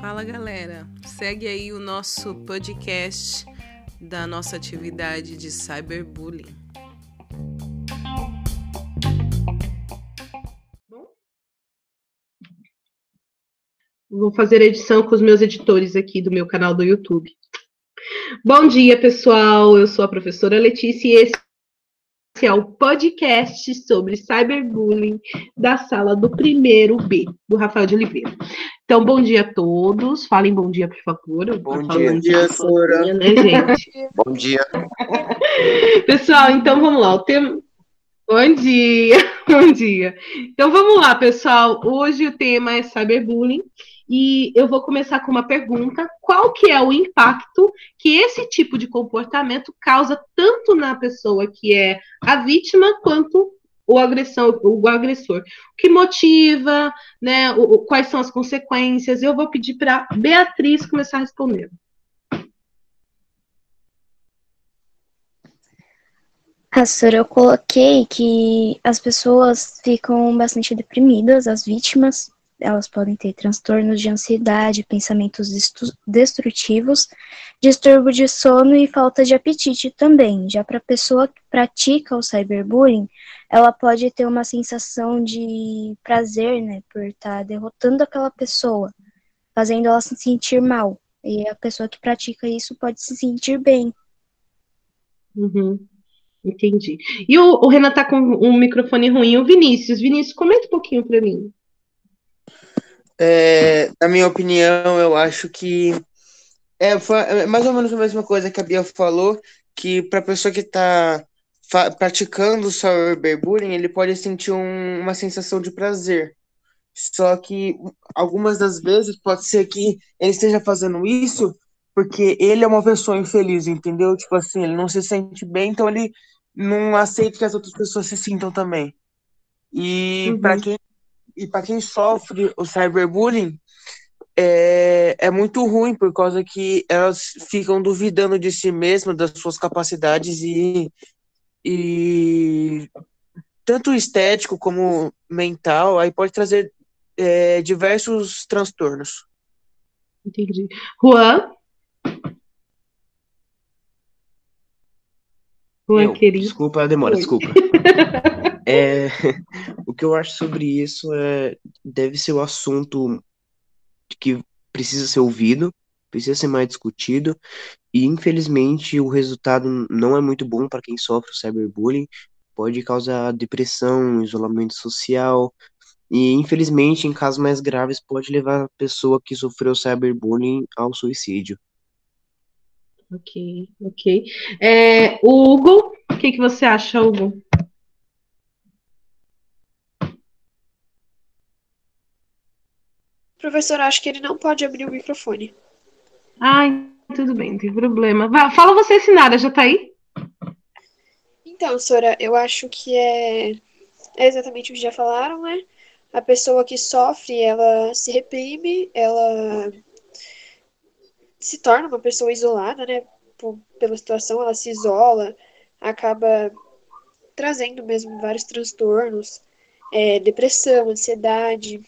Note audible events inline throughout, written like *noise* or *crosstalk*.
Fala galera, segue aí o nosso podcast da nossa atividade de cyberbullying. Vou fazer edição com os meus editores aqui do meu canal do YouTube. Bom dia, pessoal. Eu sou a professora Letícia e esse é o podcast sobre cyberbullying da sala do primeiro B, do Rafael de Oliveira. Então, bom dia a todos. Falem bom dia, por favor. Bom dia, dia Sora. Né, *laughs* gente? bom dia. Pessoal, então vamos lá. O tema... Bom dia, *laughs* bom dia. Então vamos lá, pessoal. Hoje o tema é cyberbullying e eu vou começar com uma pergunta: qual que é o impacto que esse tipo de comportamento causa tanto na pessoa que é a vítima quanto o agressão, o agressor? O que motiva, né? O, quais são as consequências? Eu vou pedir para Beatriz começar respondendo. Pastor, eu coloquei que as pessoas ficam bastante deprimidas, as vítimas, elas podem ter transtornos de ansiedade, pensamentos destrutivos, distúrbio de sono e falta de apetite também. Já para a pessoa que pratica o cyberbullying, ela pode ter uma sensação de prazer, né, por estar tá derrotando aquela pessoa, fazendo ela se sentir mal. E a pessoa que pratica isso pode se sentir bem. Uhum. Entendi. E o, o Renan tá com um microfone ruim. O Vinícius, Vinícius, comenta um pouquinho para mim. É, na minha opinião, eu acho que é, é, mais ou menos a mesma coisa que a Bia falou, que para a pessoa que está praticando o cyberbullying, ele pode sentir um, uma sensação de prazer. Só que algumas das vezes pode ser que ele esteja fazendo isso porque ele é uma pessoa infeliz, entendeu? Tipo assim, ele não se sente bem, então ele não aceita que as outras pessoas se sintam também. E uhum. para quem e para quem sofre o cyberbullying, é, é muito ruim, por causa que elas ficam duvidando de si mesmas, das suas capacidades e, e tanto estético como mental, aí pode trazer é, diversos transtornos. Entendi. Juan? Juan, querido. Desculpa a demora, Oi. desculpa. *laughs* É, *laughs* *laughs* o que eu acho sobre isso é deve ser o assunto que precisa ser ouvido, precisa ser mais discutido, e infelizmente o resultado não é muito bom para quem sofre o cyberbullying, pode causar depressão, isolamento social, e infelizmente em casos mais graves pode levar a pessoa que sofreu cyberbullying ao suicídio. Ok, ok. É, Hugo, o que, que você acha, Hugo? Professor, acho que ele não pode abrir o microfone. Ai, tudo bem, não tem problema. Vai, fala você, Sinara, já tá aí? Então, Sora, eu acho que é, é exatamente o que já falaram, né? A pessoa que sofre, ela se reprime, ela se torna uma pessoa isolada, né? Por, pela situação, ela se isola, acaba trazendo mesmo vários transtornos, é, depressão, ansiedade,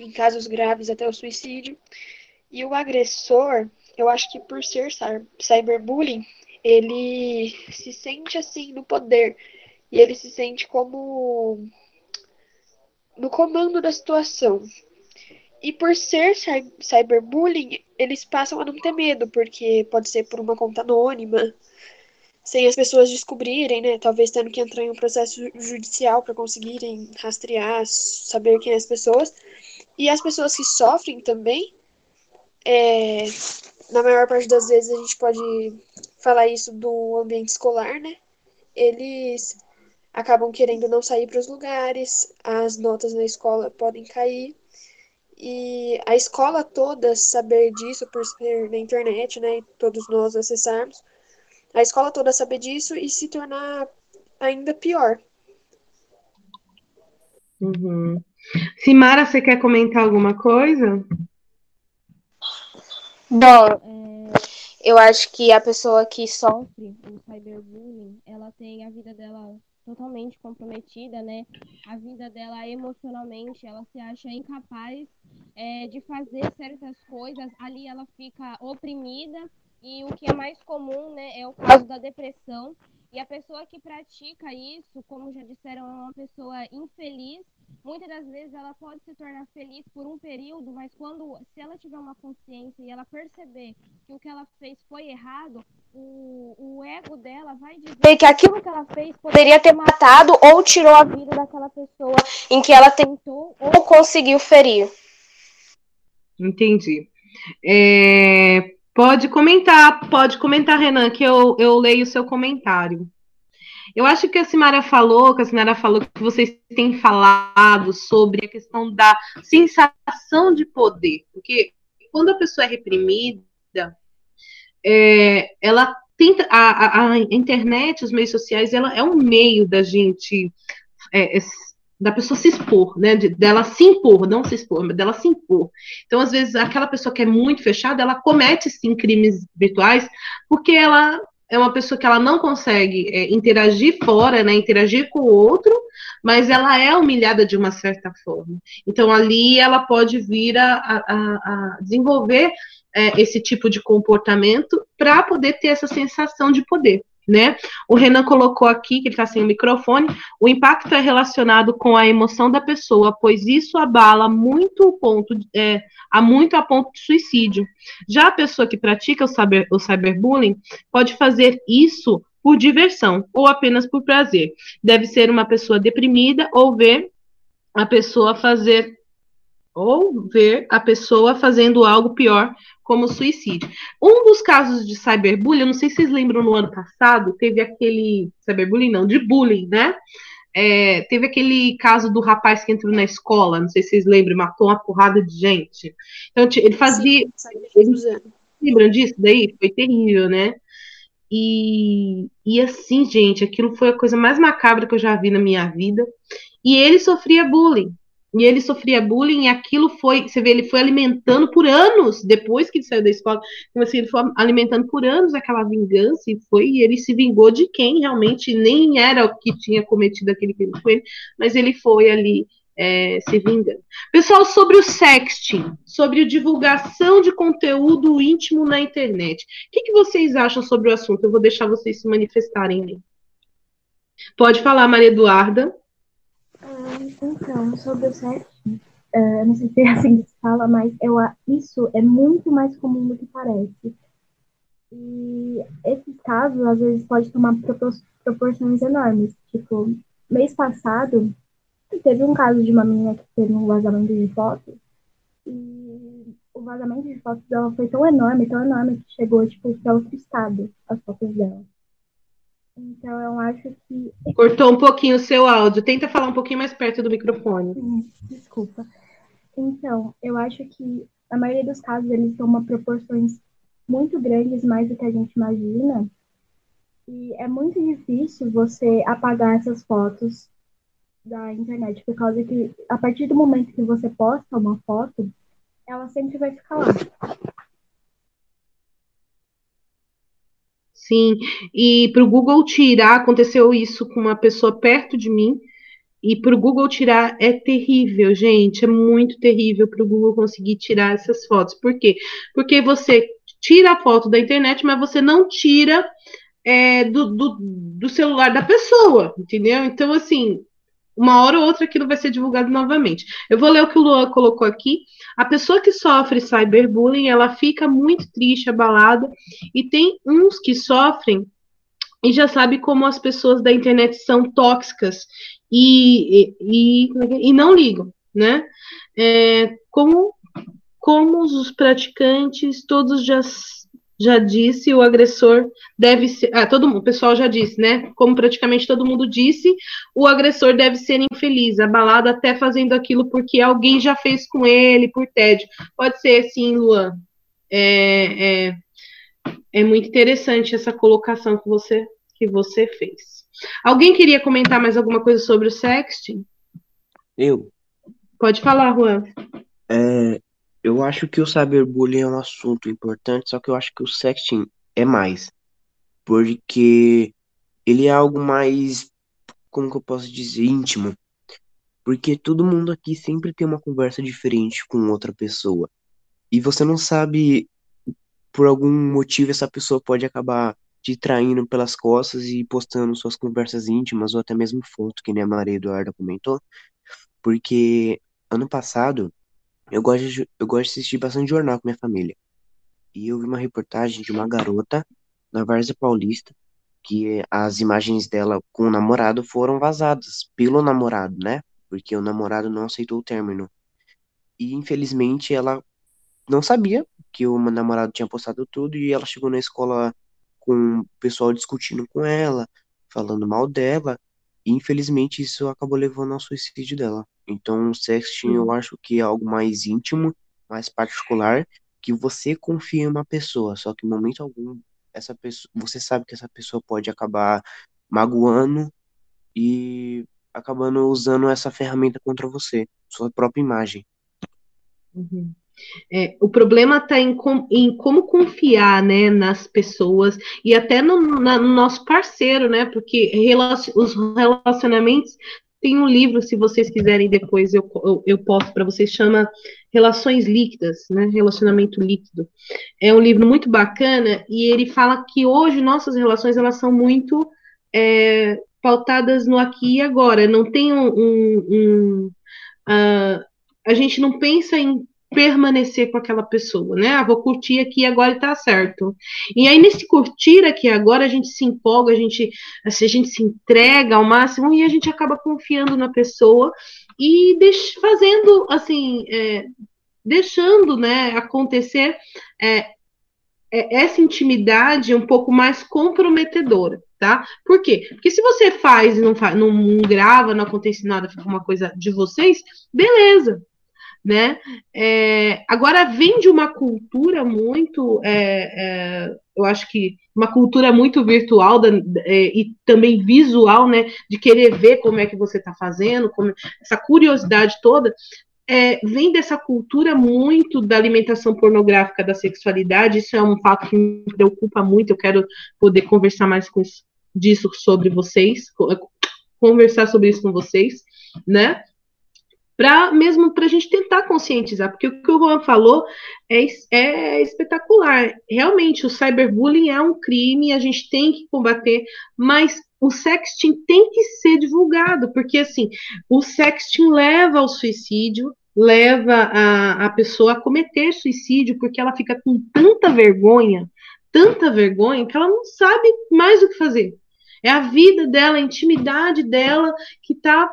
em casos graves até o suicídio. E o agressor, eu acho que por ser cyberbullying, ele se sente assim no poder e ele se sente como no comando da situação. E por ser cyberbullying, eles passam a não ter medo, porque pode ser por uma conta anônima, sem as pessoas descobrirem, né? Talvez tendo que entrar em um processo judicial para conseguirem rastrear, saber quem é as pessoas. E as pessoas que sofrem também, é, na maior parte das vezes a gente pode falar isso do ambiente escolar, né? Eles acabam querendo não sair para os lugares, as notas na escola podem cair. E a escola toda saber disso por ser na internet, né? E todos nós acessarmos. A escola toda saber disso e se tornar ainda pior. Uhum. Simara, você quer comentar alguma coisa? Bom, eu acho que a pessoa que sofre o cyberbullying, ela tem a vida dela totalmente comprometida, né? A vida dela emocionalmente, ela se acha incapaz é, de fazer certas coisas. Ali ela fica oprimida e o que é mais comum, né, é o caso da depressão. E a pessoa que pratica isso, como já disseram, é uma pessoa infeliz. Muitas das vezes ela pode se tornar feliz por um período, mas quando, se ela tiver uma consciência e ela perceber que o que ela fez foi errado, o, o ego dela vai dizer que aquilo que ela fez poderia ter matado ou tirou a vida daquela pessoa em que ela tentou ou conseguiu ferir. Entendi. É, pode comentar, pode comentar, Renan, que eu, eu leio o seu comentário. Eu acho que a Simara falou, que a Simara falou que vocês têm falado sobre a questão da sensação de poder, porque quando a pessoa é reprimida, é, ela tenta a, a, a, internet, os meios sociais, ela é um meio da gente é, é, da pessoa se expor, né? De, dela se impor, não se expor, mas dela se impor. Então, às vezes, aquela pessoa que é muito fechada, ela comete sim crimes virtuais, porque ela é uma pessoa que ela não consegue é, interagir fora, né? Interagir com o outro, mas ela é humilhada de uma certa forma. Então, ali ela pode vir a, a, a desenvolver é, esse tipo de comportamento para poder ter essa sensação de poder. Né? O Renan colocou aqui, que ele está sem o microfone, o impacto é relacionado com a emoção da pessoa, pois isso abala muito o ponto, é, a muito a ponto de suicídio. Já a pessoa que pratica o, cyber, o cyberbullying pode fazer isso por diversão ou apenas por prazer. Deve ser uma pessoa deprimida ou ver a pessoa fazer ou ver a pessoa fazendo algo pior como suicídio. Um dos casos de cyberbullying, eu não sei se vocês lembram no ano passado, teve aquele cyberbullying não, de bullying, né? É, teve aquele caso do rapaz que entrou na escola, não sei se vocês lembram, matou uma porrada de gente. Então ele fazia, Sim, lembram disso daí? Foi terrível, né? E, e assim, gente, aquilo foi a coisa mais macabra que eu já vi na minha vida. E ele sofria bullying. E ele sofria bullying e aquilo foi, você vê, ele foi alimentando por anos, depois que ele saiu da escola, então, assim, ele foi alimentando por anos aquela vingança e foi, e ele se vingou de quem realmente nem era o que tinha cometido aquele crime com ele, mas ele foi ali é, se vingando. Pessoal, sobre o sexting, sobre a divulgação de conteúdo íntimo na internet, o que, que vocês acham sobre o assunto? Eu vou deixar vocês se manifestarem aí. Pode falar, Maria Eduarda. Então, sobre o sexo, uh, não sei se é assim que se fala, mas eu, isso é muito mais comum do que parece. E esses casos, às vezes, podem tomar proporções enormes. Tipo, mês passado, teve um caso de uma menina que teve um vazamento de fotos. E o vazamento de fotos dela foi tão enorme, tão enorme, que chegou, tipo, para outro estado, as fotos dela. Então, eu acho que. Cortou um pouquinho o seu áudio. Tenta falar um pouquinho mais perto do microfone. Desculpa. Então, eu acho que a maioria dos casos eles tomam proporções muito grandes, mais do que a gente imagina. E é muito difícil você apagar essas fotos da internet, por causa que a partir do momento que você posta uma foto, ela sempre vai ficar lá. Sim, e para o Google tirar, aconteceu isso com uma pessoa perto de mim, e para o Google tirar é terrível, gente, é muito terrível para o Google conseguir tirar essas fotos. Por quê? Porque você tira a foto da internet, mas você não tira é, do, do, do celular da pessoa, entendeu? Então, assim, uma hora ou outra aquilo vai ser divulgado novamente. Eu vou ler o que o Luan colocou aqui. A pessoa que sofre cyberbullying, ela fica muito triste, abalada, e tem uns que sofrem e já sabe como as pessoas da internet são tóxicas e, e, e não ligam, né? É, como, como os praticantes todos já já disse, o agressor deve ser. Ah, todo mundo, o pessoal já disse, né? Como praticamente todo mundo disse, o agressor deve ser infeliz, abalado até fazendo aquilo porque alguém já fez com ele, por tédio. Pode ser sim, Luan. É, é, é muito interessante essa colocação que você, que você fez. Alguém queria comentar mais alguma coisa sobre o sexting? Eu. Pode falar, Juan. É, eu acho que o cyberbullying é um assunto importante, só que eu acho que o sexting é mais. Porque ele é algo mais como que eu posso dizer, íntimo. Porque todo mundo aqui sempre tem uma conversa diferente com outra pessoa. E você não sabe, por algum motivo, essa pessoa pode acabar te traindo pelas costas e postando suas conversas íntimas ou até mesmo foto, que nem a Maria Eduarda comentou. Porque ano passado eu gosto de, eu gosto de assistir bastante jornal com minha família. E eu vi uma reportagem de uma garota na Várzea Paulista que as imagens dela com o namorado foram vazadas pelo namorado, né? Porque o namorado não aceitou o término. E infelizmente ela não sabia que o namorado tinha postado tudo e ela chegou na escola com o pessoal discutindo com ela, falando mal dela, e infelizmente isso acabou levando ao suicídio dela. Então, o sexting eu acho que é algo mais íntimo, mais particular, que você confia em uma pessoa, só que em momento algum essa pessoa, você sabe que essa pessoa pode acabar magoando e acabando usando essa ferramenta contra você, sua própria imagem. Uhum. É, o problema está em, com, em, como confiar né, nas pessoas e até no, na, no nosso parceiro, né? Porque relacion, os relacionamentos tem um livro, se vocês quiserem depois eu, eu, eu posto para vocês, chama Relações Líquidas, né? Relacionamento líquido. É um livro muito bacana e ele fala que hoje nossas relações elas são muito é, pautadas no aqui e agora. Não tem um, um, um uh, a gente não pensa em permanecer com aquela pessoa, né? Ah, vou curtir aqui agora e tá certo. E aí, nesse curtir aqui agora, a gente se empolga, a gente, assim, a gente se entrega ao máximo e a gente acaba confiando na pessoa e fazendo, assim, é, deixando, né, acontecer é, é, essa intimidade um pouco mais comprometedora. Tá? Por quê? Porque se você faz e não, faz, não, não grava, não acontece nada, fica uma coisa de vocês, beleza, né? É, agora vem de uma cultura muito, é, é, eu acho que uma cultura muito virtual da, é, e também visual, né? De querer ver como é que você está fazendo, como, essa curiosidade toda. É, vem dessa cultura muito da alimentação pornográfica da sexualidade, isso é um fato que me preocupa muito, eu quero poder conversar mais com isso, disso sobre vocês, conversar sobre isso com vocês, né? Para mesmo para a gente tentar conscientizar, porque o que o Juan falou é, é espetacular. Realmente, o cyberbullying é um crime, a gente tem que combater, mas o sexting tem que ser divulgado, porque assim, o sexting leva ao suicídio, leva a, a pessoa a cometer suicídio, porque ela fica com tanta vergonha, tanta vergonha, que ela não sabe mais o que fazer. É a vida dela, a intimidade dela que está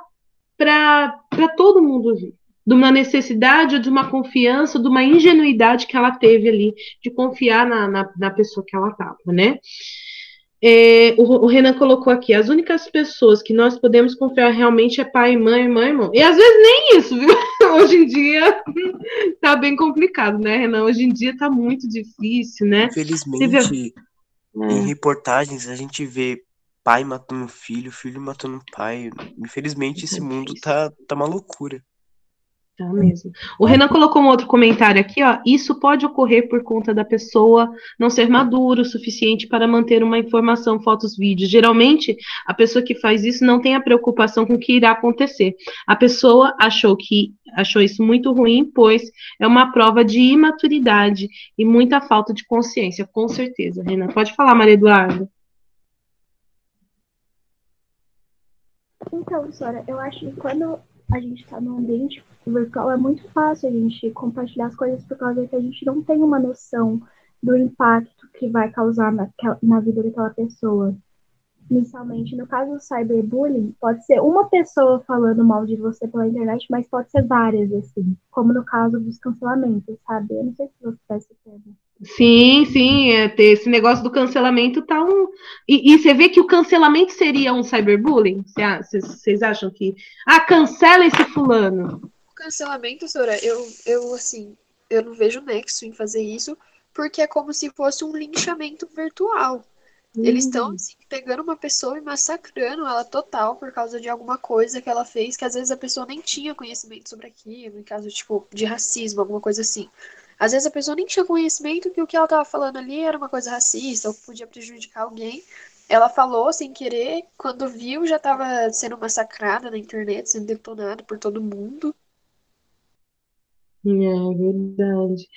para todo mundo ver. De uma necessidade ou de uma confiança, de uma ingenuidade que ela teve ali, de confiar na, na, na pessoa que ela estava, né? É, o, o, Renan colocou aqui, as únicas pessoas que nós podemos confiar realmente é pai, mãe, mãe, irmão. E às vezes nem isso, viu? *laughs* Hoje em dia *laughs* tá bem complicado, né, Renan? Hoje em dia tá muito difícil, né? Infelizmente, em reportagens a gente vê pai matando filho, filho matando pai. Infelizmente, esse mundo tá, tá uma loucura. Tá mesmo. O Renan colocou um outro comentário aqui, ó. Isso pode ocorrer por conta da pessoa não ser madura o suficiente para manter uma informação, fotos, vídeos. Geralmente, a pessoa que faz isso não tem a preocupação com o que irá acontecer. A pessoa achou que achou isso muito ruim, pois é uma prova de imaturidade e muita falta de consciência, com certeza. Renan, pode falar, Maria Eduarda. Então, Sora, eu acho que quando a gente está no ambiente virtual é muito fácil a gente compartilhar as coisas por causa que a gente não tem uma noção do impacto que vai causar naquela, na vida daquela pessoa. Inicialmente, no caso do cyberbullying, pode ser uma pessoa falando mal de você pela internet, mas pode ser várias, assim, como no caso dos cancelamentos, sabe? Eu não sei se você percebe. Sim, sim, é, ter esse negócio do cancelamento tá um. E, e, você vê que o cancelamento seria um cyberbullying? Vocês acham que. Ah, cancela esse fulano. O cancelamento, Sora, eu, eu assim, eu não vejo nexo em fazer isso, porque é como se fosse um linchamento virtual. Eles estão uhum. assim, pegando uma pessoa e massacrando ela total por causa de alguma coisa que ela fez, que às vezes a pessoa nem tinha conhecimento sobre aquilo, em caso tipo de racismo, alguma coisa assim. Às vezes a pessoa nem tinha conhecimento que o que ela estava falando ali era uma coisa racista ou podia prejudicar alguém. ela falou sem querer, quando viu já estava sendo massacrada na internet, sendo detonada por todo mundo. É verdade.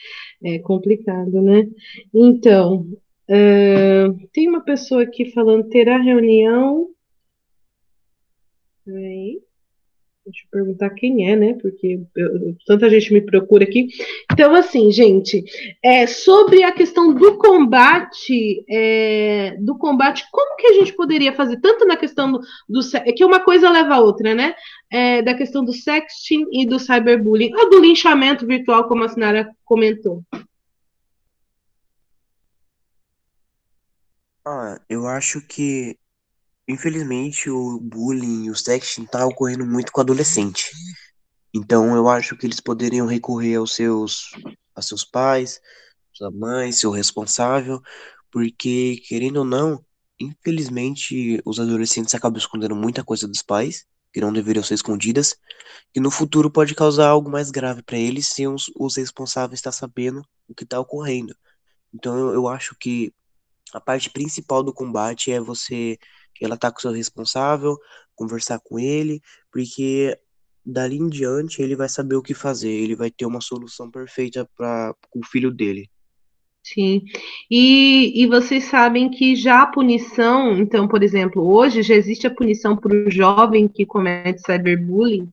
É complicado, né? Então, uh, tem uma pessoa aqui falando, terá reunião. Peraí. Deixa eu perguntar quem é, né? Porque eu, tanta gente me procura aqui. Então, assim, gente, é, sobre a questão do combate, é, do combate, como que a gente poderia fazer, tanto na questão do, do é que uma coisa leva a outra, né? É, da questão do sexting e do cyberbullying, ou do linchamento virtual, como a Sinara comentou. Ah, eu acho que Infelizmente, o bullying e o sexting tá ocorrendo muito com adolescente. Então, eu acho que eles poderiam recorrer aos seus, aos seus pais, sua mãe, seu responsável, porque, querendo ou não, infelizmente, os adolescentes acabam escondendo muita coisa dos pais, que não deveriam ser escondidas, que no futuro pode causar algo mais grave para eles se os, os responsáveis estar sabendo o que está ocorrendo. Então, eu, eu acho que a parte principal do combate é você ela tá com o seu responsável, conversar com ele, porque dali em diante ele vai saber o que fazer, ele vai ter uma solução perfeita para o filho dele. Sim, e, e vocês sabem que já a punição, então, por exemplo, hoje já existe a punição para o jovem que comete cyberbullying,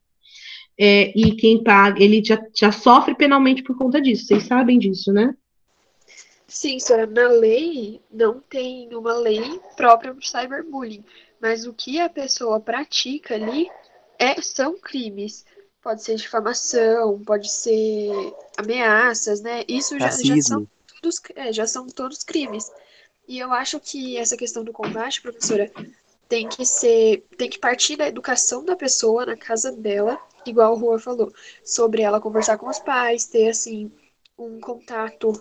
é, e quem paga, ele já, já sofre penalmente por conta disso, vocês sabem disso, né? Sim, senhora, na lei não tem uma lei própria para cyberbullying, mas o que a pessoa pratica ali é, são crimes. Pode ser difamação, pode ser ameaças, né? Isso já, já, são todos, é, já são todos crimes. E eu acho que essa questão do combate, professora, tem que ser, tem que partir da educação da pessoa na casa dela, igual o Rua falou, sobre ela conversar com os pais, ter assim um contato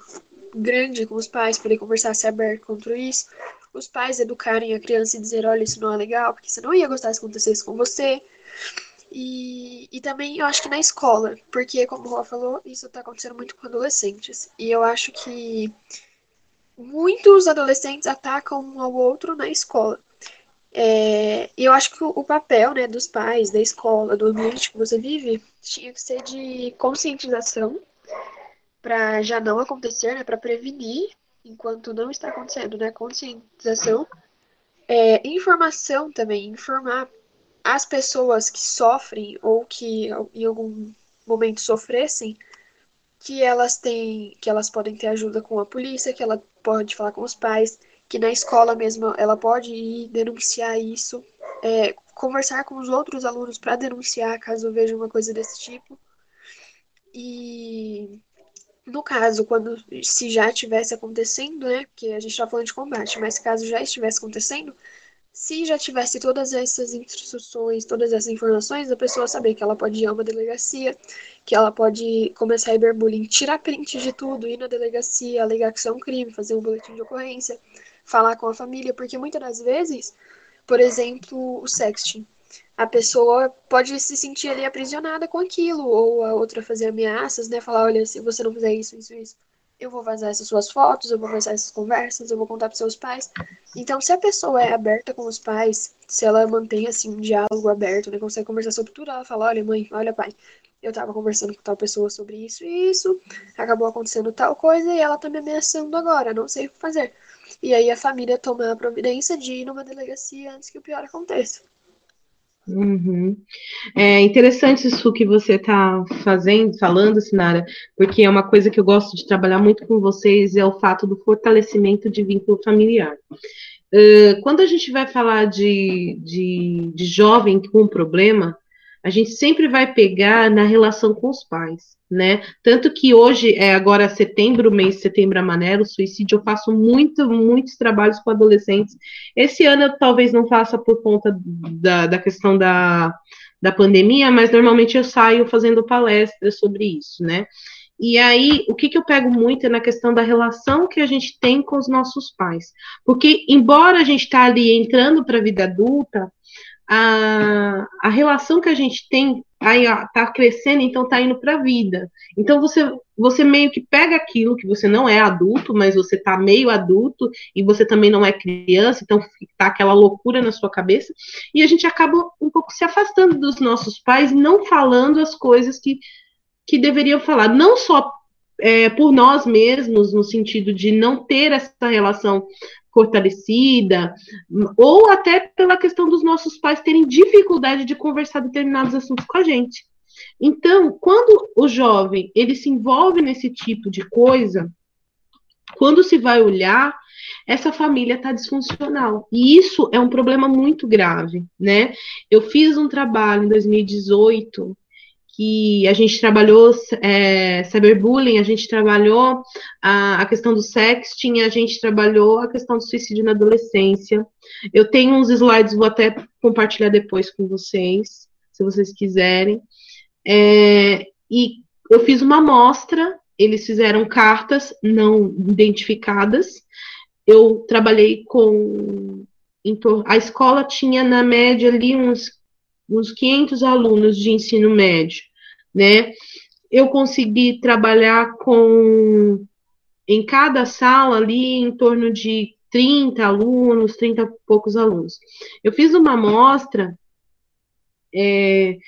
grande com os pais, poder conversar, se aberto contra isso. Os pais educarem a criança e dizer, olha, isso não é legal, porque você não ia gostar se acontecesse com você. E, e também eu acho que na escola, porque, como o Rua falou, isso está acontecendo muito com adolescentes. E eu acho que muitos adolescentes atacam um ao outro na escola. É, eu acho que o, papel né, dos pais, da escola, do ambiente que você vive, tinha que ser de conscientização para já não acontecer, né, para prevenir enquanto não está acontecendo, né, conscientização, é, informação também, informar as pessoas que sofrem ou que em algum momento sofressem que elas têm, que elas podem ter ajuda com a polícia, que ela pode falar com os pais, que na escola mesmo ela pode ir denunciar isso, é, conversar com os outros alunos para denunciar caso veja uma coisa desse tipo. E no caso, quando se já estivesse acontecendo, né? Porque a gente está falando de combate, mas caso já estivesse acontecendo, se já tivesse todas essas instruções, todas essas informações, a pessoa saber que ela pode ir a uma delegacia, que ela pode começar a cyberbullying, tirar print de tudo, ir na delegacia, alegar que isso é um crime, fazer um boletim de ocorrência, falar com a família, porque muitas das vezes, por exemplo, o sexting a pessoa pode se sentir ali aprisionada com aquilo, ou a outra fazer ameaças, né? Falar, olha, se você não fizer isso, isso, isso, eu vou vazar essas suas fotos, eu vou vazar essas conversas, eu vou contar para seus pais. Então, se a pessoa é aberta com os pais, se ela mantém, assim, um diálogo aberto, né? Consegue conversar sobre tudo, ela fala, olha, mãe, olha, pai, eu tava conversando com tal pessoa sobre isso e isso, acabou acontecendo tal coisa e ela tá me ameaçando agora, não sei o que fazer. E aí a família toma a providência de ir numa delegacia antes que o pior aconteça. Uhum. É interessante isso que você está fazendo, falando, Sinara, porque é uma coisa que eu gosto de trabalhar muito com vocês, é o fato do fortalecimento de vínculo familiar. Uh, quando a gente vai falar de, de, de jovem com problema, a gente sempre vai pegar na relação com os pais, né? Tanto que hoje, é agora setembro, mês de setembro amarelo, suicídio, eu faço muito, muitos trabalhos com adolescentes. Esse ano eu talvez não faça por conta da, da questão da, da pandemia, mas normalmente eu saio fazendo palestras sobre isso, né? E aí, o que, que eu pego muito é na questão da relação que a gente tem com os nossos pais. Porque, embora a gente está ali entrando para a vida adulta, a, a relação que a gente tem tá, tá crescendo, então tá indo para a vida. Então você, você meio que pega aquilo que você não é adulto, mas você tá meio adulto e você também não é criança, então tá aquela loucura na sua cabeça, e a gente acaba um pouco se afastando dos nossos pais, não falando as coisas que, que deveriam falar, não só é, por nós mesmos, no sentido de não ter essa relação fortalecida, ou até pela questão dos nossos pais terem dificuldade de conversar determinados assuntos com a gente. Então, quando o jovem ele se envolve nesse tipo de coisa, quando se vai olhar, essa família está disfuncional. E isso é um problema muito grave, né? Eu fiz um trabalho em 2018 que a gente trabalhou é, cyberbullying, a gente trabalhou a, a, questão do sexting, a gente trabalhou a questão do suicídio na adolescência. Eu tenho uns slides, vou até compartilhar depois com vocês, se vocês quiserem. É, e eu fiz uma amostra, eles fizeram cartas não identificadas. Eu trabalhei com. A escola tinha, na média, ali uns uns 500 alunos de ensino médio, né? Eu consegui trabalhar com, em cada sala ali, em torno de 30 alunos, 30 e poucos alunos. Eu fiz uma amostra é,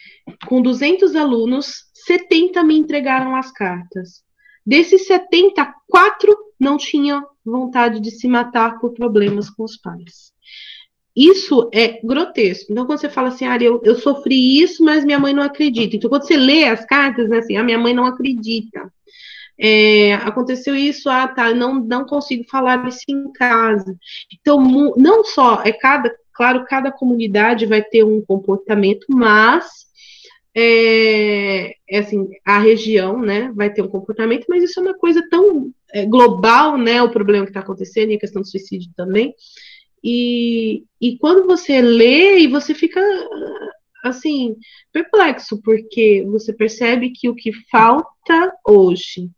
com 200 alunos, 70 me entregaram as cartas. Desses 70, quatro não tinham vontade de se matar por problemas com os pais. Isso é grotesco. Então, quando você fala assim, ah, eu, eu sofri isso, mas minha mãe não acredita. Então, quando você lê as cartas, né, assim, a ah, minha mãe não acredita. É, aconteceu isso, ah, tá, não, não consigo falar isso em casa. Então, não só, é cada, claro, cada comunidade vai ter um comportamento, mas é, é assim, a região, né, vai ter um comportamento, mas isso é uma coisa tão é, global, né, o problema que está acontecendo e a questão do suicídio também, e, e quando você lê e você fica assim perplexo porque você percebe que o que falta hoje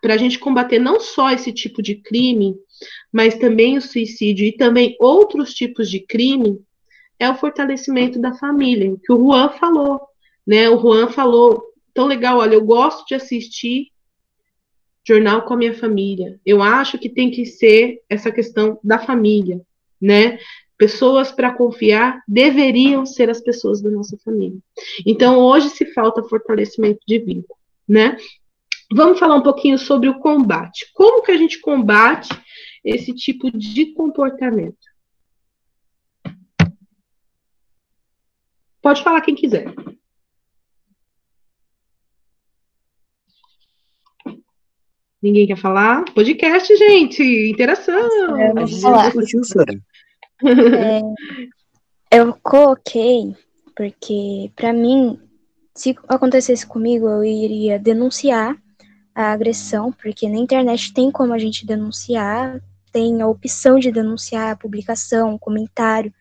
para a gente combater não só esse tipo de crime, mas também o suicídio e também outros tipos de crime é o fortalecimento da família, que o Juan falou, né? O Juan falou tão legal, olha, eu gosto de assistir jornal com a minha família. Eu acho que tem que ser essa questão da família, né? Pessoas para confiar deveriam ser as pessoas da nossa família. Então, hoje se falta fortalecimento de vínculo, né? Vamos falar um pouquinho sobre o combate. Como que a gente combate esse tipo de comportamento? Pode falar quem quiser. Ninguém quer falar? Podcast, gente, interação. É, eu, falar. é, eu coloquei porque, para mim, se acontecesse comigo, eu iria denunciar a agressão, porque na internet tem como a gente denunciar, tem a opção de denunciar a publicação, o comentário.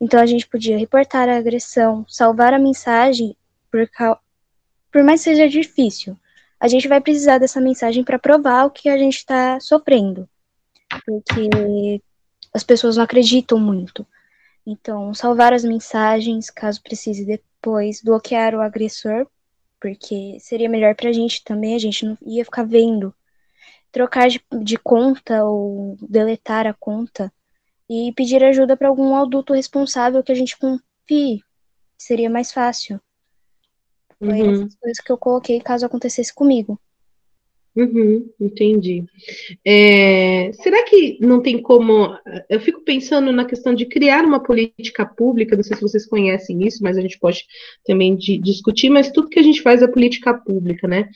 Então a gente podia reportar a agressão, salvar a mensagem, por, por mais que seja difícil a gente vai precisar dessa mensagem para provar o que a gente está sofrendo. Porque as pessoas não acreditam muito. Então, salvar as mensagens, caso precise depois, bloquear o agressor, porque seria melhor para a gente também, a gente não ia ficar vendo. Trocar de, de conta ou deletar a conta e pedir ajuda para algum adulto responsável que a gente confie. Seria mais fácil. Foi uhum. essas coisas que eu coloquei caso acontecesse comigo. Uhum, entendi. É, será que não tem como. Eu fico pensando na questão de criar uma política pública, não sei se vocês conhecem isso, mas a gente pode também de, discutir, mas tudo que a gente faz é política pública, né?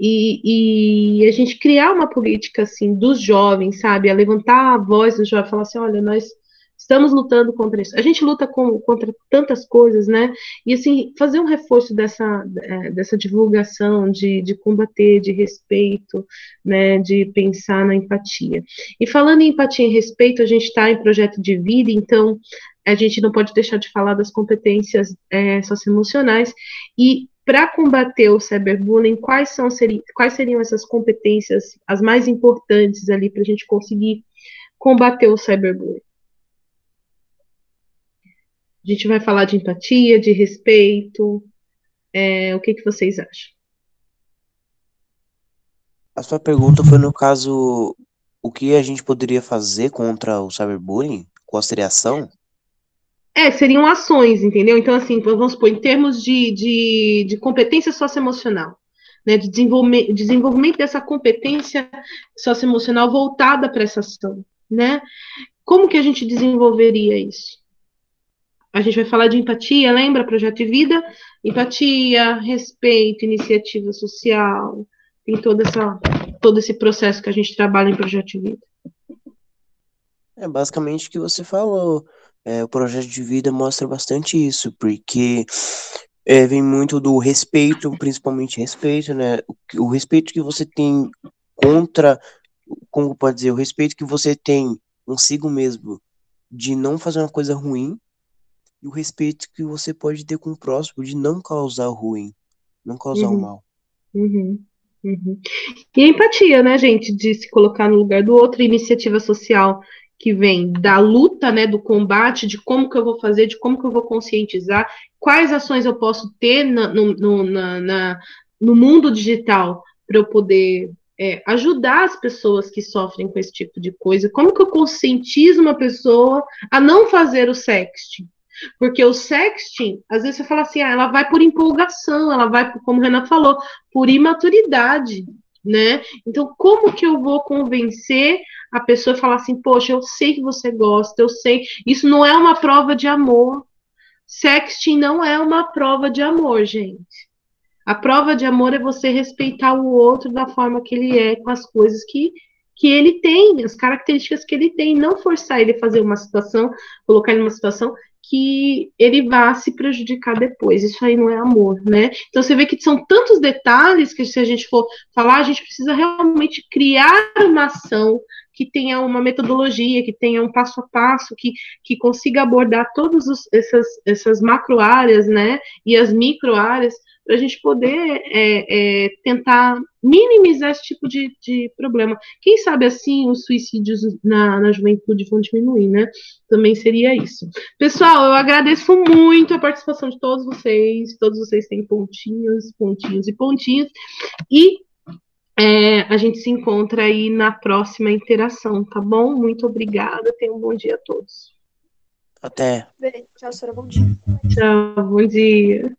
E, e, a gente criar uma política assim dos jovens, sabe? A levantar a voz dos jovens, falar assim: olha, nós Estamos lutando contra isso. A gente luta com, contra tantas coisas, né? E assim, fazer um reforço dessa, é, dessa divulgação, de, de combater, de respeito, né? De pensar na empatia. E falando em empatia e respeito, a gente está em projeto de vida, então a gente não pode deixar de falar das competências é, socioemocionais. E para combater o cyberbullying, quais, são, seri, quais seriam essas competências as mais importantes ali para a gente conseguir combater o cyberbullying? A gente vai falar de empatia, de respeito, É, o que, que vocês acham? A sua pergunta foi, no caso, o que a gente poderia fazer contra o cyberbullying? Qual seria a ação? É, seriam ações, entendeu? Então, assim, vamos supor, em termos de, de, de competência socioemocional, né, de desenvolvimento, desenvolvimento dessa competência socioemocional voltada para essa ação, né? Como que a gente desenvolveria isso? A gente vai falar de empatia, lembra? Projeto de vida, empatia, respeito, iniciativa social, tem toda essa, todo esse processo que a gente trabalha em projeto de vida. É basicamente o que você falou. É, o projeto de vida mostra bastante isso, porque é, vem muito do respeito, principalmente respeito, né? O, o respeito que você tem contra, como pode dizer, o respeito que você tem consigo mesmo de não fazer uma coisa ruim e o respeito que você pode ter com o próximo de não causar o ruim, não causar Uhum. o mal. Uhum, uhum. E a empatia, né, gente, de se colocar no lugar do outro, iniciativa social que vem da luta, né, do combate, de como que eu vou fazer, de como que eu vou conscientizar, quais ações eu posso ter na- no, no, na- na- no mundo digital para eu poder é, ajudar as pessoas que sofrem com esse tipo de coisa, como que eu conscientizo uma pessoa a não fazer o sexting. Porque o sexting, às vezes você fala assim, ah, ela vai por empolgação, ela vai, como o Renan falou, por imaturidade, né? Então, como que eu vou convencer a pessoa a falar assim, poxa, eu sei que você gosta, eu sei. Isso não é uma prova de amor. Sexting não é uma prova de amor, gente. A prova de amor é você respeitar o outro da forma que ele é, com as coisas que, que ele tem, as características que ele tem, não forçar ele a fazer uma situação, colocar ele numa situação que ele vá se prejudicar depois. Isso aí não é amor, né? Então você vê que são tantos detalhes que se a gente for falar, a gente precisa realmente criar uma ação que tenha uma metodologia, que tenha um passo a passo, que, que consiga abordar todas essas, essas macro áreas, né? E as micro áreas, para a gente poder é, é, tentar minimizar esse tipo de, de problema. Quem sabe assim os suicídios na, na juventude vão diminuir, né? Também seria isso. Pessoal, eu agradeço muito a participação de todos vocês. Todos vocês têm pontinhos, pontinhos e pontinhos. E é, a gente se encontra aí na próxima interação, tá bom? Muito obrigada. Tenham um bom dia a todos. Até. Bem, tchau, senhora. Bom dia. Tchau, bom dia.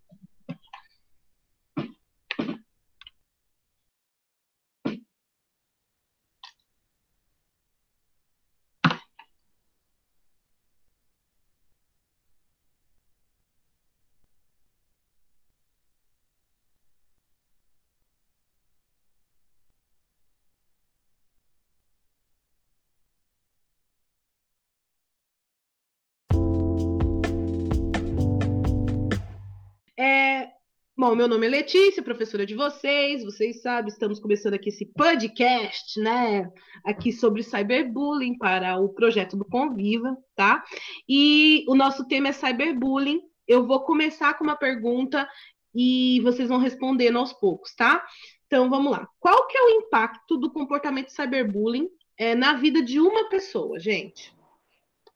Bom, meu nome é Letícia, professora de vocês. Vocês sabem, estamos começando aqui esse podcast, né? Aqui sobre cyberbullying para o projeto do Conviva, tá? E o nosso tema é cyberbullying. Eu vou começar com uma pergunta e vocês vão respondendo aos poucos, tá? Então vamos lá. Qual que é o impacto do comportamento cyberbullying é, na vida de uma pessoa, gente?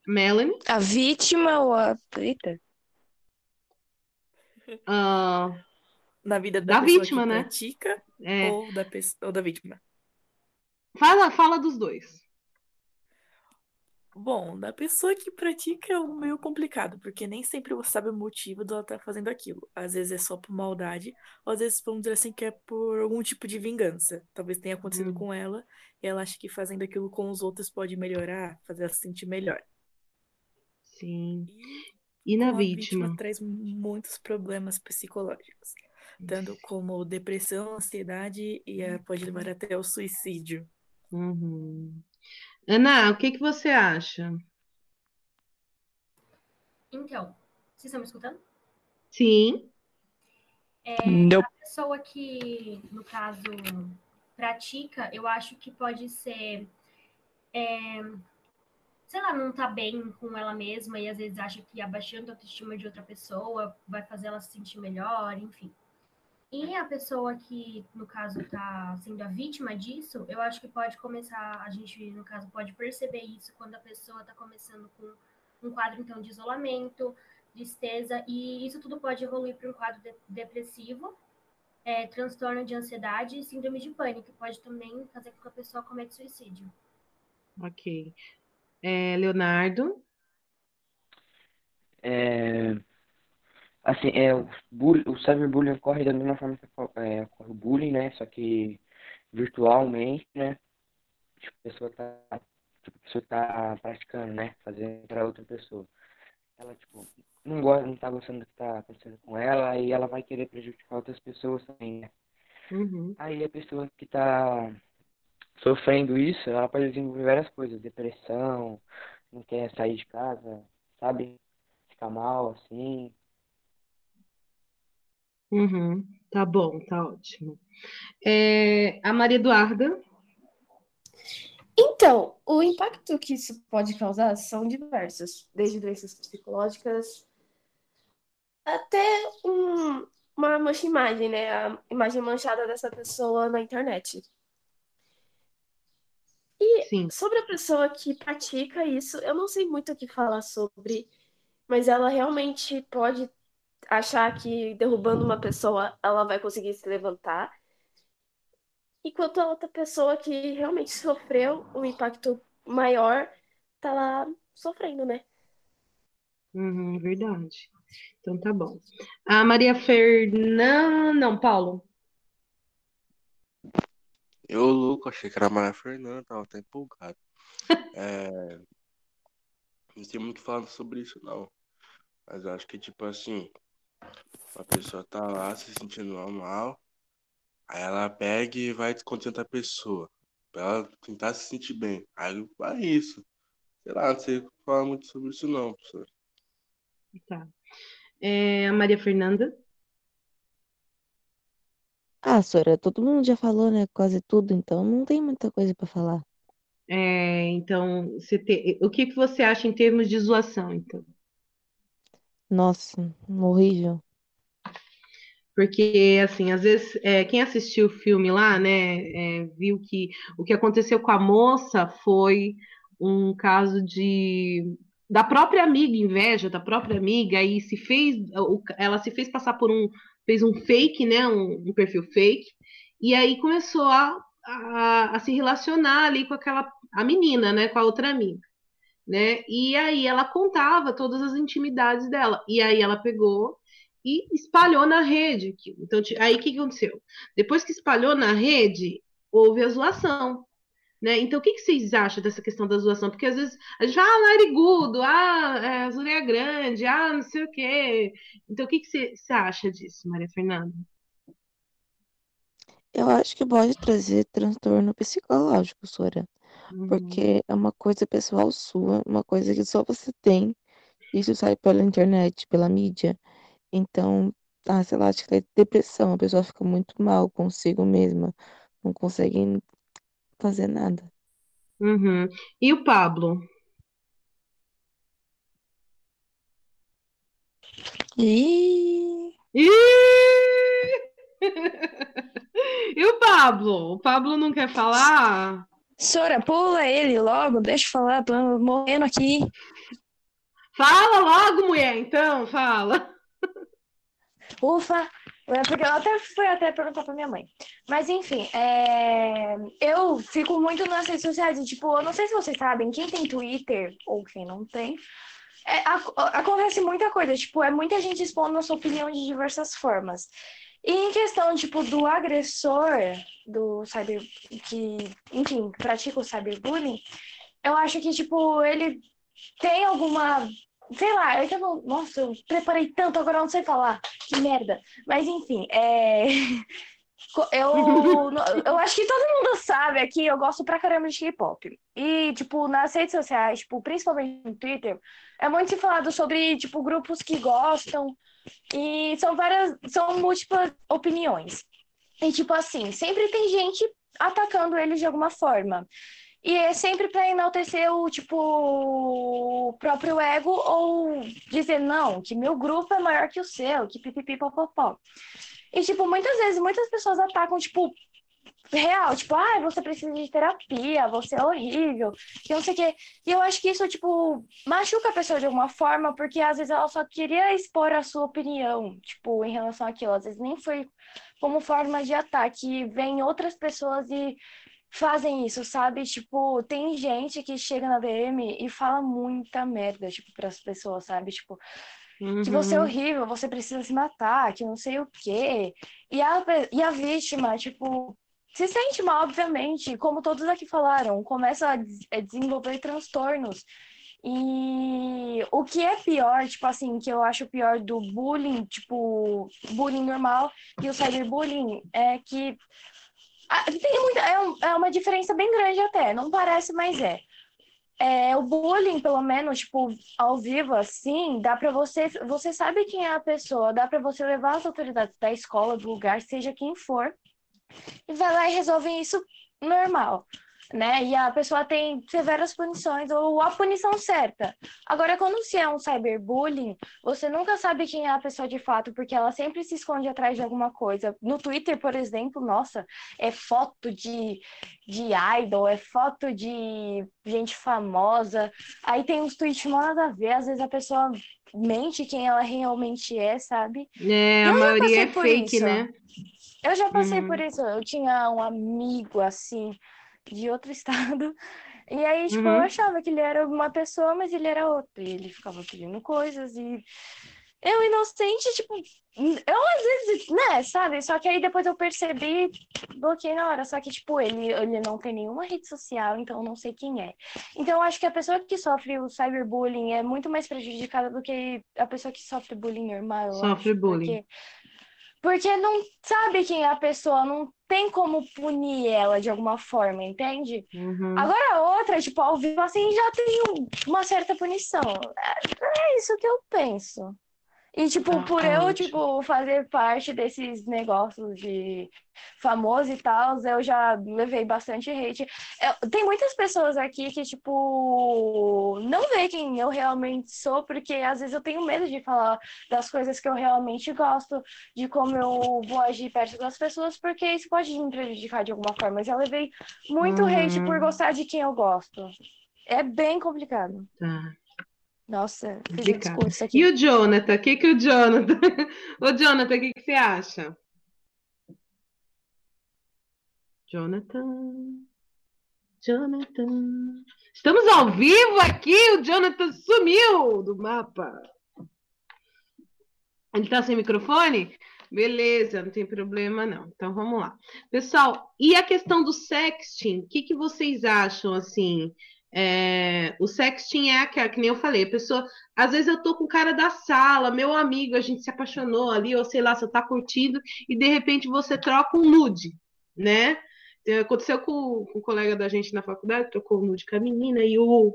Melanie? A vítima ou a. Eita. Ah, Na vida da, Da pessoa vítima, que né? pratica é, ou, da pessoa, ou da vítima? fala, fala dos dois. Bom, da pessoa que pratica é meio complicado, porque nem sempre você sabe o motivo dela estar fazendo aquilo. Às vezes é só por maldade, ou às vezes, vamos dizer assim, que é por algum tipo de vingança. Talvez tenha acontecido Hum. com ela, e ela acha que fazendo aquilo com os outros pode melhorar, fazer ela se sentir melhor. Sim. E E na vítima vítima? traz muitos problemas psicológicos, tanto como depressão, ansiedade e eh, pode levar até ao suicídio. Uhum. Ana, o que que você acha? Então, vocês estão me escutando? Sim. Não. A pessoa que, no caso, pratica, eu acho que pode ser, é, sei lá, não tá bem com ela mesma e às vezes acha que abaixando a autoestima de outra pessoa vai fazer ela se sentir melhor, enfim. E a pessoa que, no caso, tá sendo a vítima disso, eu acho que pode começar, a gente, no caso, pode perceber isso quando a pessoa tá começando com um quadro, então, de isolamento, tristeza, e isso tudo pode evoluir para um quadro de depressivo, é, transtorno de ansiedade e síndrome de pânico, que pode também fazer com que a pessoa cometa suicídio. Ok. É, Leonardo? É, assim, é, o, bullying, o cyberbullying ocorre da mesma forma que é, ocorre o bullying, né? Só que virtualmente, né? Tipo, a pessoa tá, tipo, a pessoa tá praticando, né? Fazendo para outra pessoa. Ela, tipo, não gosta, não tá gostando do que tá acontecendo com ela, e ela vai querer prejudicar outras pessoas também, né? Uhum. Aí a pessoa que tá sofrendo isso, ela pode desenvolver várias coisas, depressão, não quer sair de casa, sabe? Ficar mal, assim. Uhum. Tá bom, tá ótimo. É, a Maria Eduarda? Então, o impacto que isso pode causar são diversos, desde doenças psicológicas até um, uma mancha imagem, né? A imagem manchada dessa pessoa na internet. E Sim. sobre a pessoa que pratica isso, eu não sei muito o que falar sobre, mas ela realmente pode achar que derrubando uma pessoa ela vai conseguir se levantar. Enquanto a outra pessoa que realmente sofreu um impacto maior tá lá sofrendo, né? Uhum, verdade. Então tá bom. A Maria Fernanda. Não, Paulo. Eu, louco, achei que era a Maria Fernanda, tava até empolgado. *laughs* É... Não sei muito falando sobre isso, não. Mas eu acho que, tipo assim, a pessoa tá lá se sentindo mal, aí ela pega e vai descontentar a pessoa, pra ela tentar se sentir bem. Aí vai isso. Sei lá, não sei falar muito sobre isso, não, professor. Tá. É, a Maria Fernanda. Ah, Sora, todo mundo já falou, né? Quase tudo, então não tem muita coisa pra falar. É, então, você te- o que que você acha em termos de zoação, então? Nossa, horrível. Porque, assim, às vezes, é, quem assistiu o filme lá, né, é, viu que o que aconteceu com a moça foi um caso de da própria amiga, inveja da própria amiga, e se fez, ela se fez passar por um, fez um fake, né, um, um perfil fake, e aí começou a, a, a se relacionar ali com aquela, a menina, né, com a outra amiga, né, e aí ela contava todas as intimidades dela, e aí ela pegou e espalhou na rede aquilo. Então, aí o que aconteceu? Depois que espalhou na rede, houve a zoação. Né? Então, o que, que vocês acham dessa questão da zoação? Porque às vezes a gente fala, ah, narigudo, ah, é, Grande, ah, não sei o quê. Então, o que, que você, você acha disso, Maria Fernanda? Eu acho que pode trazer transtorno psicológico, Sora. Uhum. Porque é uma coisa pessoal sua, uma coisa que só você tem. Isso sai pela internet, pela mídia. Então, ah, sei lá, acho que dá depressão. A pessoa fica muito mal consigo mesma. Não consegue fazer nada. Uhum. E o Pablo? E Ih! *laughs* E o Pablo? O Pablo não quer falar? Sora, pula ele logo, deixa eu falar, tô morrendo aqui. Fala logo, mulher, então, fala. Ufa, é porque eu até fui até perguntar pra minha mãe. Mas enfim, é, eu fico muito nas redes sociais. E, tipo, eu não sei se vocês sabem, quem tem Twitter ou quem não tem, é, ac- acontece muita coisa. Tipo, é muita gente expondo a sua opinião de diversas formas. E em questão, tipo, do agressor, do cyber, que, enfim, pratica o cyberbullying, eu acho que, tipo, ele tem alguma. Sei lá, eu ainda não. Nossa, eu preparei tanto, agora eu não sei falar. Que merda. Mas enfim, é. *laughs* Eu, *laughs* eu acho que todo mundo sabe aqui, eu gosto pra caramba de K-pop. E, tipo, nas redes sociais, tipo, principalmente no Twitter, é muito se falado sobre, tipo, grupos que gostam. E são várias. São múltiplas opiniões. E, tipo assim, sempre tem gente atacando eles de alguma forma. E é sempre para enaltecer o, tipo, o próprio ego ou dizer, não, que meu grupo é maior que o seu, que pipipi popopó. E, tipo, muitas vezes, muitas pessoas atacam, tipo, real, tipo, ah, você precisa de terapia, você é horrível, que não sei o quê. E eu acho que isso, tipo, machuca a pessoa de alguma forma, porque às vezes ela só queria expor a sua opinião, tipo, em relação àquilo. Às vezes nem foi como forma de ataque. Vem outras pessoas e fazem isso, sabe? Tipo, tem gente que chega na DM e fala muita merda, tipo, pras pessoas, sabe? Tipo, que você é Uhum. horrível, você precisa se matar, que não sei o quê. E a, e a vítima, tipo, se sente mal, obviamente, como todos aqui falaram, começa a des- a desenvolver transtornos. E o que é pior, tipo assim, que eu acho pior do bullying, tipo, bullying normal e o cyberbullying, é que tem muita, é, um- é uma diferença bem grande até, não parece, mas é. É, o bullying, pelo menos, tipo, ao vivo, assim, dá pra você, você sabe quem é a pessoa, dá pra você levar as autoridades da escola, do lugar, seja quem for, e vai lá e resolve isso normal, né? E a pessoa tem severas punições ou a punição certa. Agora, quando se é um cyberbullying, você nunca sabe quem é a pessoa de fato, porque ela sempre se esconde atrás de alguma coisa. No Twitter, por exemplo, nossa, é foto de, de idol, é foto de gente famosa. Aí tem uns tweets mal nada a ver, às vezes a pessoa mente quem ela realmente é, sabe? É, a maioria é fake, isso. né? Eu já passei Uhum. por isso. Eu tinha um amigo assim de outro *laughs* estado. E aí, tipo, eu Uhum. achava que ele era uma pessoa, mas ele era outra. E ele ficava pedindo coisas e eu inocente, tipo, eu às vezes, né, sabe? Só que aí depois eu percebi, bloqueei na hora. Só que, tipo, ele, ele não tem nenhuma rede social, então eu não sei quem é. Então eu acho que a pessoa que sofre o cyberbullying é muito mais prejudicada do que a pessoa que sofre bullying normal, eu Sofre acho. bullying. Porque porque não sabe quem é a pessoa, não tem como punir ela de alguma forma, entende? Uhum. Agora a outra, tipo, ao vivo, assim, já tem um- uma certa punição. É, é isso que eu penso. E, tipo, Tá por eu, ótimo. tipo, fazer parte desses negócios de famoso e tal, eu já levei bastante hate. Eu- tem muitas pessoas aqui que, tipo, não vê quem eu realmente sou, porque às vezes eu tenho medo de falar das coisas que eu realmente gosto, de como eu vou agir perto das pessoas, porque isso pode me prejudicar de alguma forma. Eu já levei muito hate por Uhum. gostar de quem eu gosto. É bem complicado. Tá. Nossa, fiz um discurso aqui. E o Jonathan? O que que o Jonathan... *laughs* Ô, Jonathan, o que que você acha? Jonathan... Jonathan... Estamos ao vivo aqui, o Jonathan sumiu do mapa. Ele tá sem microfone? Beleza, não tem problema não. Então vamos lá. Pessoal, e a questão do sexting? O que que vocês acham assim? É, o sexting é aquela, que nem eu falei, a pessoa, às vezes eu tô com o cara da sala, meu amigo, a gente se apaixonou ali, ou sei lá, você tá curtindo, e de repente você troca um nude, né? Aconteceu com, com um colega da gente na faculdade, trocou um nude com a menina, e o,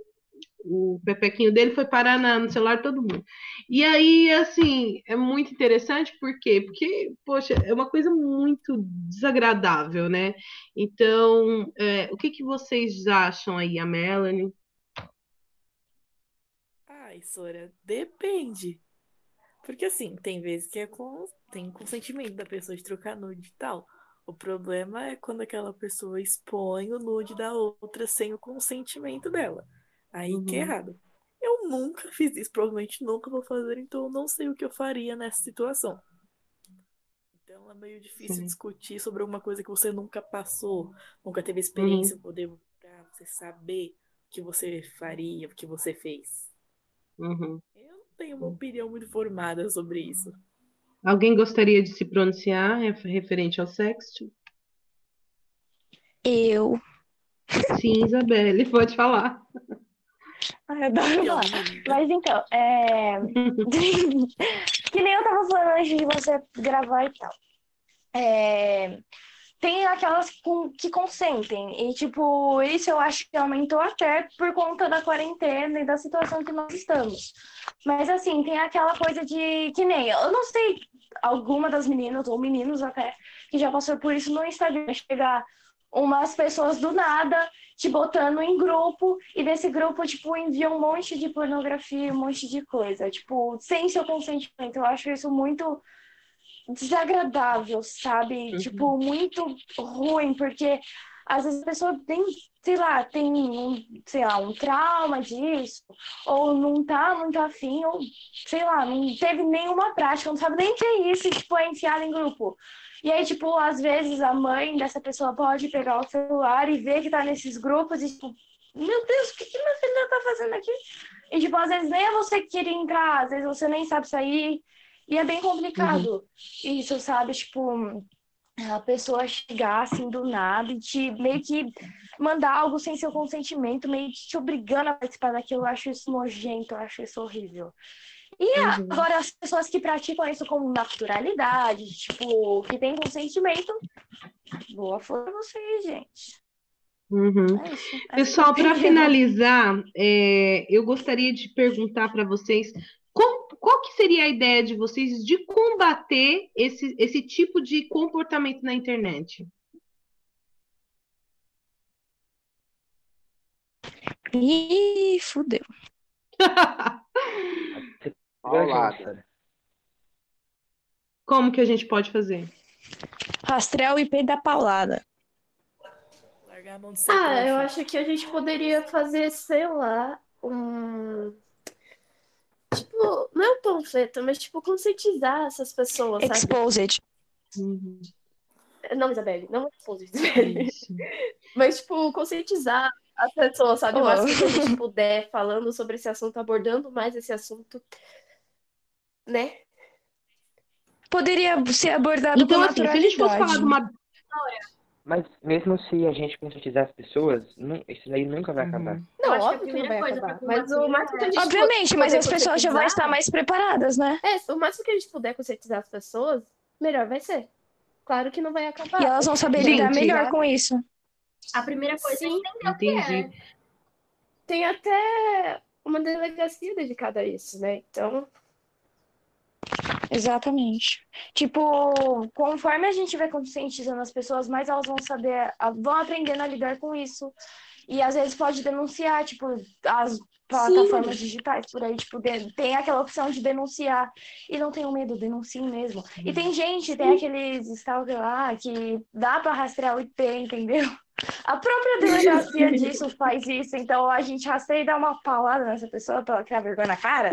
o pepequinho dele foi parar na- no celular todo mundo. E aí, assim, é muito interessante, por quê? Porque, poxa, é uma coisa muito desagradável, né? Então, é, o que que vocês acham aí, a Melanie? Ai, Sora, depende. Porque assim, tem vezes que é com, tem consentimento da pessoa de trocar nude e tal. O problema é quando aquela pessoa expõe o nude da outra sem o consentimento dela. Aí que é Uhum. errado. Eu nunca *laughs* fiz isso, provavelmente nunca vou fazer, então eu não sei o que eu faria nessa situação. Então é meio difícil Sim. discutir sobre alguma coisa que você nunca passou, nunca teve Uhum. experiência, poder pra você saber o que você faria, o que você fez. Uhum. Eu não tenho uma opinião muito formada sobre isso. Alguém gostaria de se pronunciar ref- referente ao sexo? Eu. Sim, Isabelle, *laughs* pode falar. Ai, adoro falar. Mas então, é. *laughs* que nem eu tava falando antes de você gravar e tal. É, Tem aquelas com- que consentem. E, tipo, isso eu acho que aumentou até por conta da quarentena e da situação que nós estamos. Mas, assim, tem aquela coisa de. Que nem. Eu não sei, alguma das meninas, ou meninos até, que já passou por isso no Instagram. Chegar umas pessoas do nada te botando em grupo e desse grupo, tipo, envia um monte de pornografia, um monte de coisa, tipo, sem seu consentimento. Eu acho isso muito desagradável, sabe? Tipo, muito ruim, porque às vezes a pessoa tem, sei lá, tem um, sei lá, um trauma disso, ou não tá muito afim, ou sei lá, não teve nenhuma prática, não sabe nem o que é isso, e, tipo, é enfiado em grupo. E aí, tipo, às vezes a mãe dessa pessoa pode pegar o celular e ver que tá nesses grupos e, tipo, meu Deus, o que, que minha filha tá fazendo aqui? E, tipo, às vezes nem é você que queria entrar, às vezes você nem sabe sair. E é bem complicado isso, sabe? Tipo, a pessoa chegar assim do nada e te meio que mandar algo sem seu consentimento, meio que te obrigando a participar daquilo. Eu acho isso nojento, eu acho isso horrível. E Uhum. agora, as pessoas que praticam isso com naturalidade, tipo, que tem consentimento, boa for vocês, gente. Uhum. É isso. É Pessoal, para *laughs* finalizar, é, eu gostaria de perguntar para vocês qual, que seria a ideia de vocês de combater esse, esse tipo de comportamento na internet? Ih, fudeu. *laughs* Paulada. Como que a gente pode fazer? Rastrear o IP da paulada. Largar a mão de ser Ah, eu acho que a gente poderia fazer, sei lá, um. Tipo, não é um panfleto, mas tipo, conscientizar essas pessoas, sabe? Exposed. Não, Isabelle, não expose, Isabelle. Mas, tipo, conscientizar as pessoas, sabe? O Oh. máximo que a gente puder falando sobre esse assunto, abordando mais esse assunto, né? Poderia ser abordado Então, com assim, se a gente fosse falar de uma. Mas mesmo se a gente conscientizar as pessoas, não, isso daí nunca vai acabar. Não, acho que a óbvio que não primeira vai coisa acabar. Mas o combater máximo que a gente Obviamente, mas as pessoas já vão estar mais preparadas, né? É, o máximo que a gente puder conscientizar as pessoas, melhor vai ser. Claro que não vai acabar. E elas vão saber Gente, lidar melhor com isso. A primeira coisa é Sim. entender o que é. Tem até uma delegacia dedicada a isso, né? Então, Exatamente. Tipo, conforme a gente vai conscientizando as pessoas, mais elas vão saber, vão aprendendo a lidar com isso. E às vezes pode denunciar, tipo, as plataformas digitais por aí, tipo, tem aquela opção de denunciar. E não tenham medo, denunciem mesmo. E tem gente, tem aqueles stalker lá que dá pra rastrear o IP, entendeu? A própria delegacia *laughs* disso faz isso, então a gente rastreia e dá uma paulada nessa pessoa pra ela criar vergonha na cara.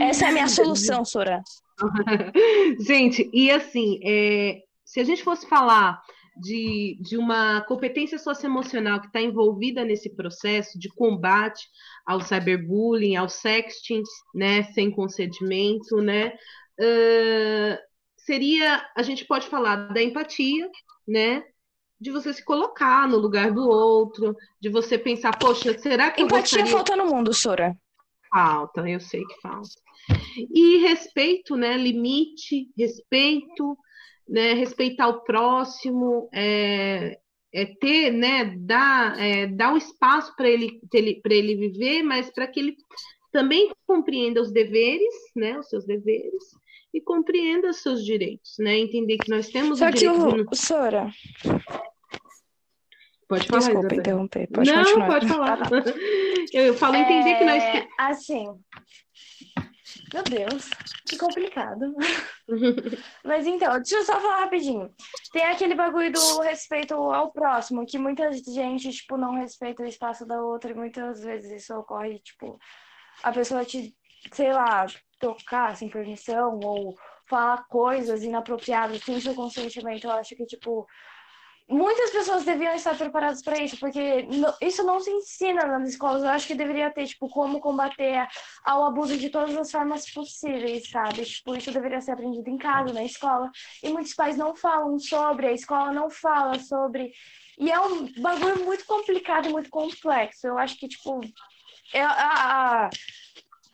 Essa é a minha *laughs* solução, Sora. *laughs* Gente, e assim, é, se a gente fosse falar de, de uma competência socioemocional que está envolvida nesse processo de combate ao cyberbullying, ao sexting, né, sem consentimento, né, ãh, seria, a gente pode falar da empatia, né, de você se colocar no lugar do outro, de você pensar, poxa, será que eu Empatia gostaria... falta no mundo, Sora. Falta, eu sei que falta. E respeito, né? Limite, respeito, né? Respeitar o próximo, é, é ter, né? Dar, é, dar um espaço para ele, para ele viver, mas para que ele também compreenda os deveres, né? Os seus deveres e compreenda os seus direitos, né? Entender que nós temos Só o que direito de... o Sora. Pode falar, Desculpa Isabel. interromper. Pode Não, continuar. pode falar. *laughs* Eu, eu falo entender que nós É, assim. Meu Deus, que complicado. *laughs* Mas então, deixa eu só falar rapidinho. Tem aquele bagulho do respeito ao próximo, que muita gente, tipo, não respeita o espaço da outra, e muitas vezes isso ocorre, tipo, a pessoa te, sei lá, tocar sem permissão, ou falar coisas inapropriadas sem seu consentimento. Eu acho que, tipo, Muitas pessoas deviam estar preparadas para isso, porque isso não se ensina nas escolas. Eu acho que deveria ter, tipo, como combater ao abuso de todas as formas possíveis, sabe? Tipo, isso deveria ser aprendido em casa, na escola. E muitos pais não falam sobre, a escola não fala sobre. E é um bagulho muito complicado e muito complexo. Eu acho que, tipo, é a,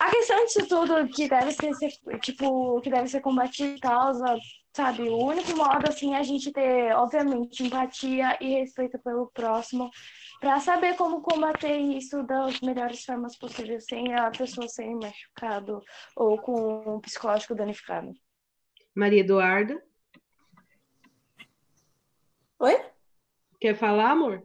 a, questão disso tudo que deve ser- tipo, que deve ser combatido causa, sabe? O único modo, assim, é a gente ter, obviamente, empatia e respeito pelo próximo para saber como combater isso das melhores formas possíveis, sem a pessoa ser machucada ou com um psicológico danificado. Maria Eduarda. Oi? Quer falar, amor?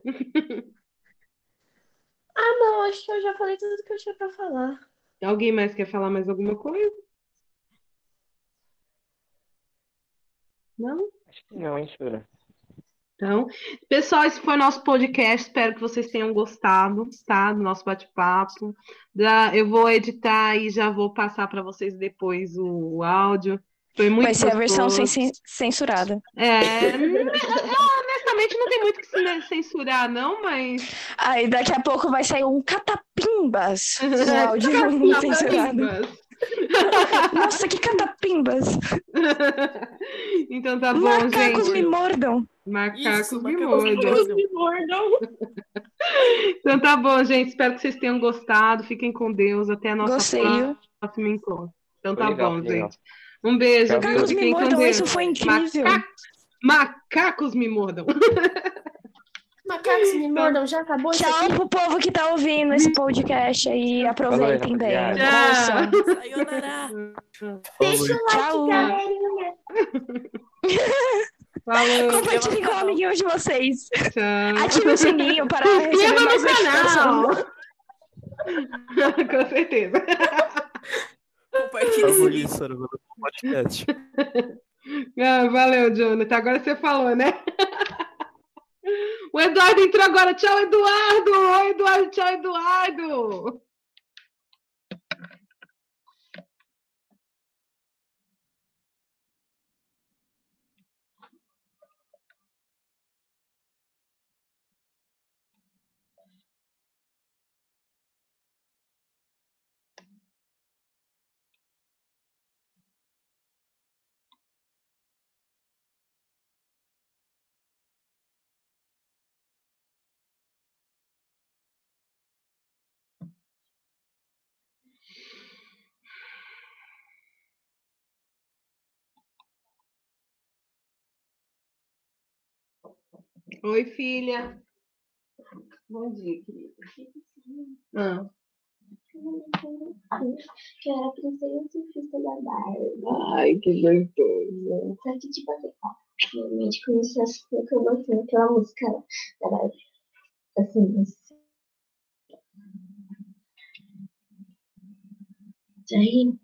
Ah, não, acho que eu já falei tudo que eu tinha pra falar. Alguém mais quer falar mais alguma coisa? Não? Acho que não, hein, Sora? Então, pessoal, esse foi o nosso podcast. Espero que vocês tenham gostado, tá? Do nosso bate-papo. Da- Eu vou editar e já vou passar para vocês depois o, o áudio. Foi muito Vai ser a versão sem gostoso. cen- censurada. É, *laughs* não, honestamente não tem muito que se censurar, não, mas. Aí daqui a pouco vai sair um catapimbas no *laughs* áudio censurado. *laughs* Nossa, que catapimbas! *laughs* Então tá bom, Macacos gente. me mordam. Macacos Isso, me macacos me mordam. mordam. *laughs* Então tá bom, gente. Espero que vocês tenham gostado. Fiquem com Deus. Até a nossa Gostei. próxima encontro. Então tá legal, bom, legal. gente. Um beijo? Macacos me Fiquem com mordam, Deus. isso foi incrível. Maca- Macacos me mordam. Macacos me mordam, já acabou isso Tchau aqui? pro povo que tá ouvindo esse podcast aí. Aproveitem bem. Sayonara. Deixa o like, *laughs* Tchau. galerinha. Falou. Compartilhem com o amiguinho de vocês. Tchau. Ative o sininho para *laughs* receber mais no canal. notificações. *laughs* com certeza. Esse link. isso, o podcast. Ah, valeu, Jonathan. Agora você falou, né? O Eduardo entrou agora. Tchau, Eduardo! Oi, Eduardo. Tchau, Eduardo! Oi, filha. Bom dia, querida. Ah. Que era princesa surfista da Barbie. Ai, que gostoso. Só que, tipo assim, realmente começou a ficar botando aquela música da Barbie. Assim, assim. Daí,